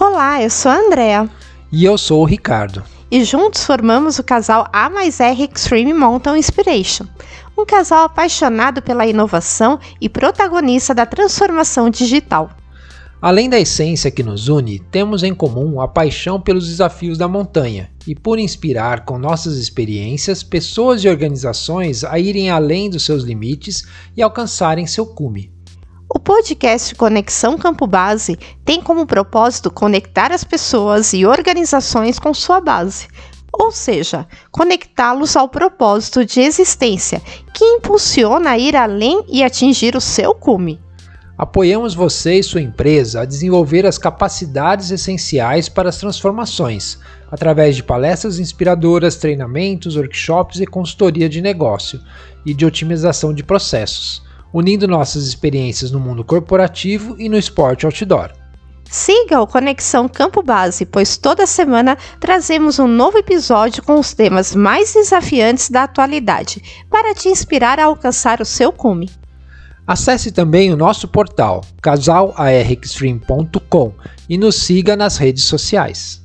Olá, eu sou a Andrea. E eu sou o Ricardo. E juntos formamos o casal A mais R Extreme Mountain Inspiration, um casal apaixonado pela inovação e protagonista da transformação digital. Além da essência que nos une, temos em comum a paixão pelos desafios da montanha e por inspirar com nossas experiências pessoas e organizações a irem além dos seus limites e alcançarem seu cume. O podcast Conexão Campo Base tem como propósito conectar as pessoas e organizações com sua base, ou seja, conectá-los ao propósito de existência que impulsiona a ir além e atingir o seu cume. Apoiamos você e sua empresa a desenvolver as capacidades essenciais para as transformações, através de palestras inspiradoras, treinamentos, workshops e consultoria de negócio e de otimização de processos unindo nossas experiências no mundo corporativo e no esporte outdoor. Siga o Conexão Campo Base, pois toda semana trazemos um novo episódio com os temas mais desafiantes da atualidade, para te inspirar a alcançar o seu cume. Acesse também o nosso portal casalarextreme.com e nos siga nas redes sociais.